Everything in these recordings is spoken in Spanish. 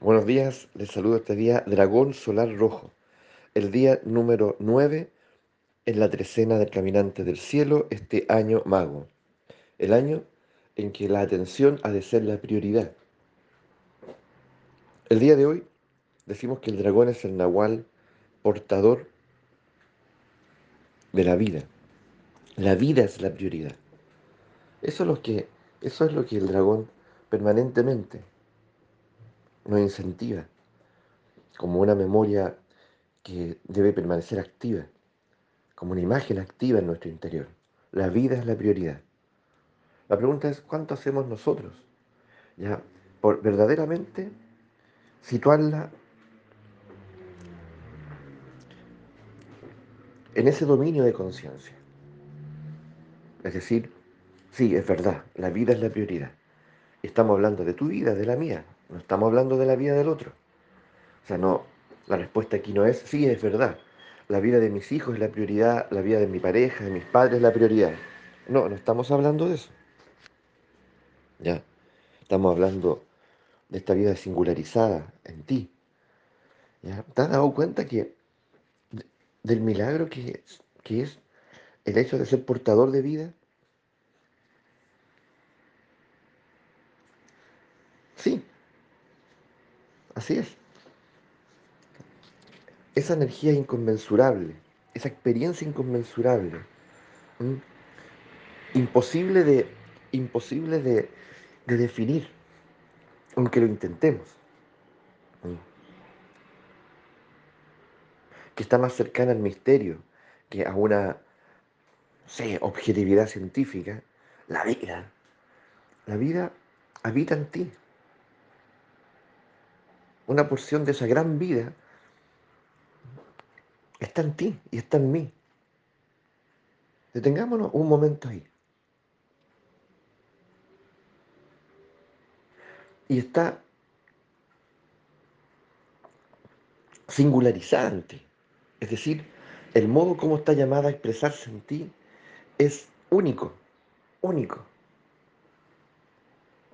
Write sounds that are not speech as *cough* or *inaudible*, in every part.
Buenos días, les saludo este día Dragón Solar Rojo, el día número 9 en la trecena del Caminante del Cielo, este año mago, el año en que la atención ha de ser la prioridad. El día de hoy decimos que el dragón es el nahual portador de la vida. La vida es la prioridad. Eso es lo que, eso es lo que el dragón permanentemente nos incentiva, como una memoria que debe permanecer activa, como una imagen activa en nuestro interior. La vida es la prioridad. La pregunta es, ¿cuánto hacemos nosotros? Ya, por verdaderamente situarla en ese dominio de conciencia. Es decir, sí, es verdad, la vida es la prioridad. Estamos hablando de tu vida, de la mía, no estamos hablando de la vida del otro. O sea, no, la respuesta aquí no es, sí, es verdad. La vida de mis hijos es la prioridad, la vida de mi pareja, de mis padres es la prioridad. No, no estamos hablando de eso. Ya, estamos hablando de esta vida singularizada en ti. ¿Ya? ¿Te has dado cuenta que del milagro que, que es el hecho de ser portador de vida? Sí, Así es. Esa energía inconmensurable, esa experiencia inconmensurable, imposible de, imposible de, definir, aunque lo intentemos. Que está más cercana al misterio que a una objetividad científica. La vida. La vida habita en ti una porción de esa gran vida está en ti y está en mí. Detengámonos un momento ahí. Y está singularizante. Es decir, el modo como está llamada a expresarse en ti es único, único.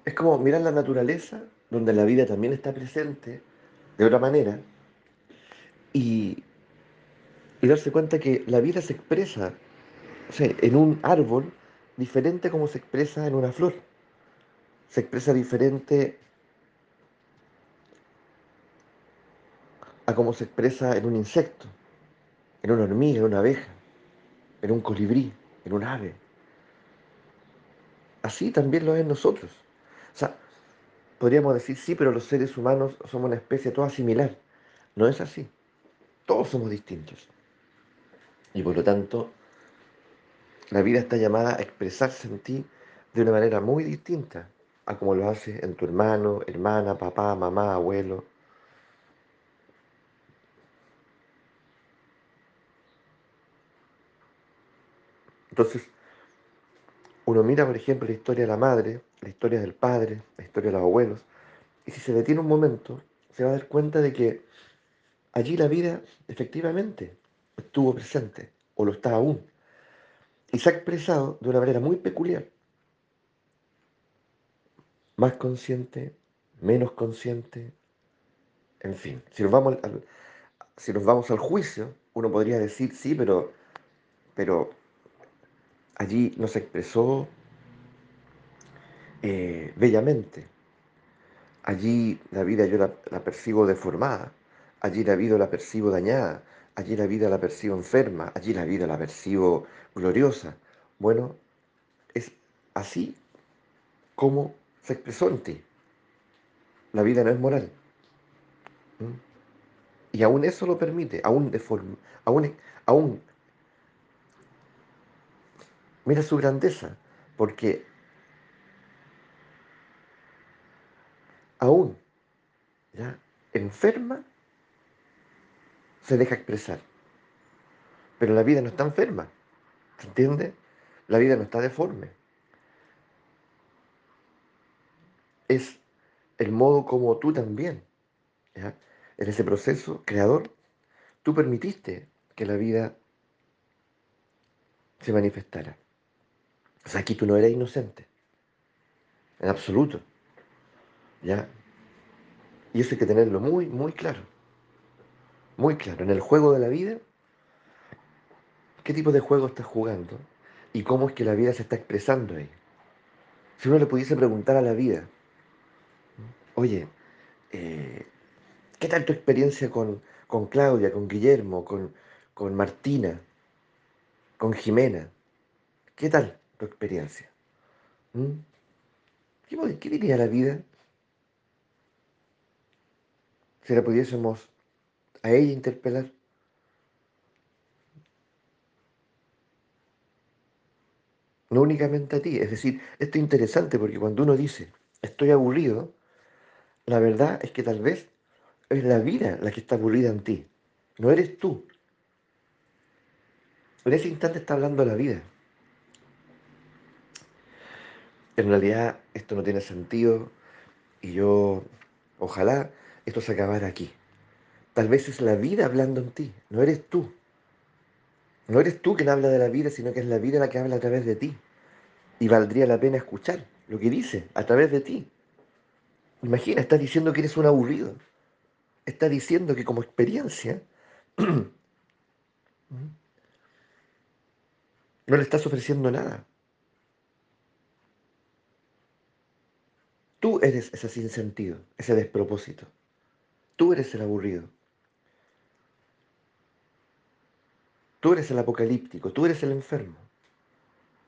Es como mirar la naturaleza donde la vida también está presente de otra manera, y, darse cuenta que la vida se expresa en un árbol diferente como se expresa en una flor. Se expresa diferente a como se expresa en un insecto, en una hormiga, en una abeja, en un colibrí, en un ave. Así también lo es en nosotros. O sea, podríamos decir, sí, pero los seres humanos somos una especie toda similar. No es así. Todos somos distintos. Y por lo tanto, la vida está llamada a expresarse en ti de una manera muy distinta a como lo hace en tu hermano, hermana, papá, mamá, abuelo. Entonces, uno mira, por ejemplo, la historia de la madre, la historia del padre, la historia de los abuelos, y si se detiene un momento, se va a dar cuenta de que allí la vida efectivamente estuvo presente, o lo está aún, y se ha expresado de una manera muy peculiar, más consciente, menos consciente, en fin, si nos vamos al, juicio, uno podría decir, sí, pero, pero allí no se expresó eh, bellamente. Allí la vida yo la, percibo deformada, allí la vida la percibo dañada, allí la vida la percibo enferma, allí la vida la percibo gloriosa. Bueno, es así como se expresó en ti. La vida no es moral. Y aún eso lo permite, aún, deforma, aún, aún Mira su grandeza, porque aún ¿ya? Enferma se deja expresar. Pero la vida no está enferma, ¿se entiende? La vida no está deforme. Es el modo como tú también, en ese proceso creador, tú permitiste que la vida se manifestara. O sea, aquí tú no eres inocente. En absoluto. ¿Ya? Y eso hay que tenerlo muy, muy claro. Muy claro. En el juego de la vida, ¿qué tipo de juego estás jugando? Y cómo es que la vida se está expresando ahí. Si uno le pudiese preguntar a la vida, oye, eh, ¿qué tal tu experiencia con, con Claudia, con Guillermo, con, con Martina, con Jimena? ¿Qué tal tu experiencia? ¿Mm? ¿Qué, qué diría la vida si la pudiésemos a ella interpelar? No únicamente a ti. Es decir, esto es interesante porque cuando uno dice, estoy aburrido, la verdad es que tal vez es la vida la que está aburrida en ti. No eres tú. En ese instante está hablando la vida. En realidad esto no tiene sentido y yo, ojalá esto se acabara aquí. Tal vez es la vida hablando en ti, no eres tú. No eres tú quien habla de la vida, sino que es la vida la que habla a través de ti. Y valdría la pena escuchar lo que dice a través de ti. Imagina, está diciendo que eres un aburrido. Está diciendo que como experiencia *clears throat* no le estás ofreciendo nada. Tú eres ese sinsentido, ese despropósito. Tú eres el aburrido. Tú eres el apocalíptico. Tú eres el enfermo.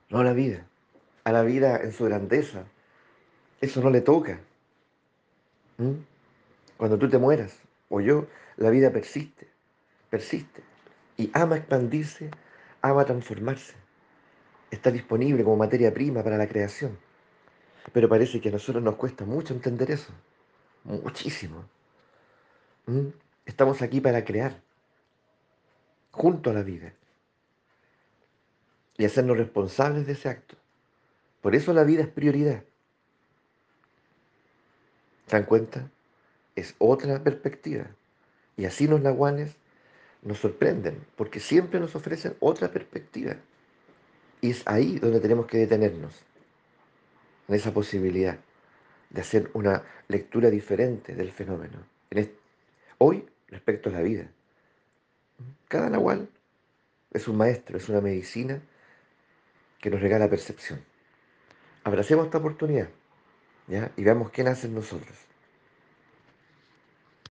No la vida. A la vida en su grandeza. Eso no le toca. ¿Mm? Cuando tú te mueras, o yo, la vida persiste, persiste. Y ama expandirse, ama transformarse. Está disponible como materia prima para la creación. Pero parece que a nosotros nos cuesta mucho entender eso. Muchísimo. ¿Mm? Estamos aquí para crear, junto a la vida, y hacernos responsables de ese acto. Por eso la vida es prioridad. ¿Se dan cuenta? Es otra perspectiva. Y así los nahuanes nos sorprenden, porque siempre nos ofrecen otra perspectiva. Y es ahí donde tenemos que detenernos, en esa posibilidad de hacer una lectura diferente del fenómeno. Hoy, respecto a la vida, cada nahual es un maestro, es una medicina que nos regala percepción. Abracemos esta oportunidad, ¿ya? Y veamos qué nace en nosotros.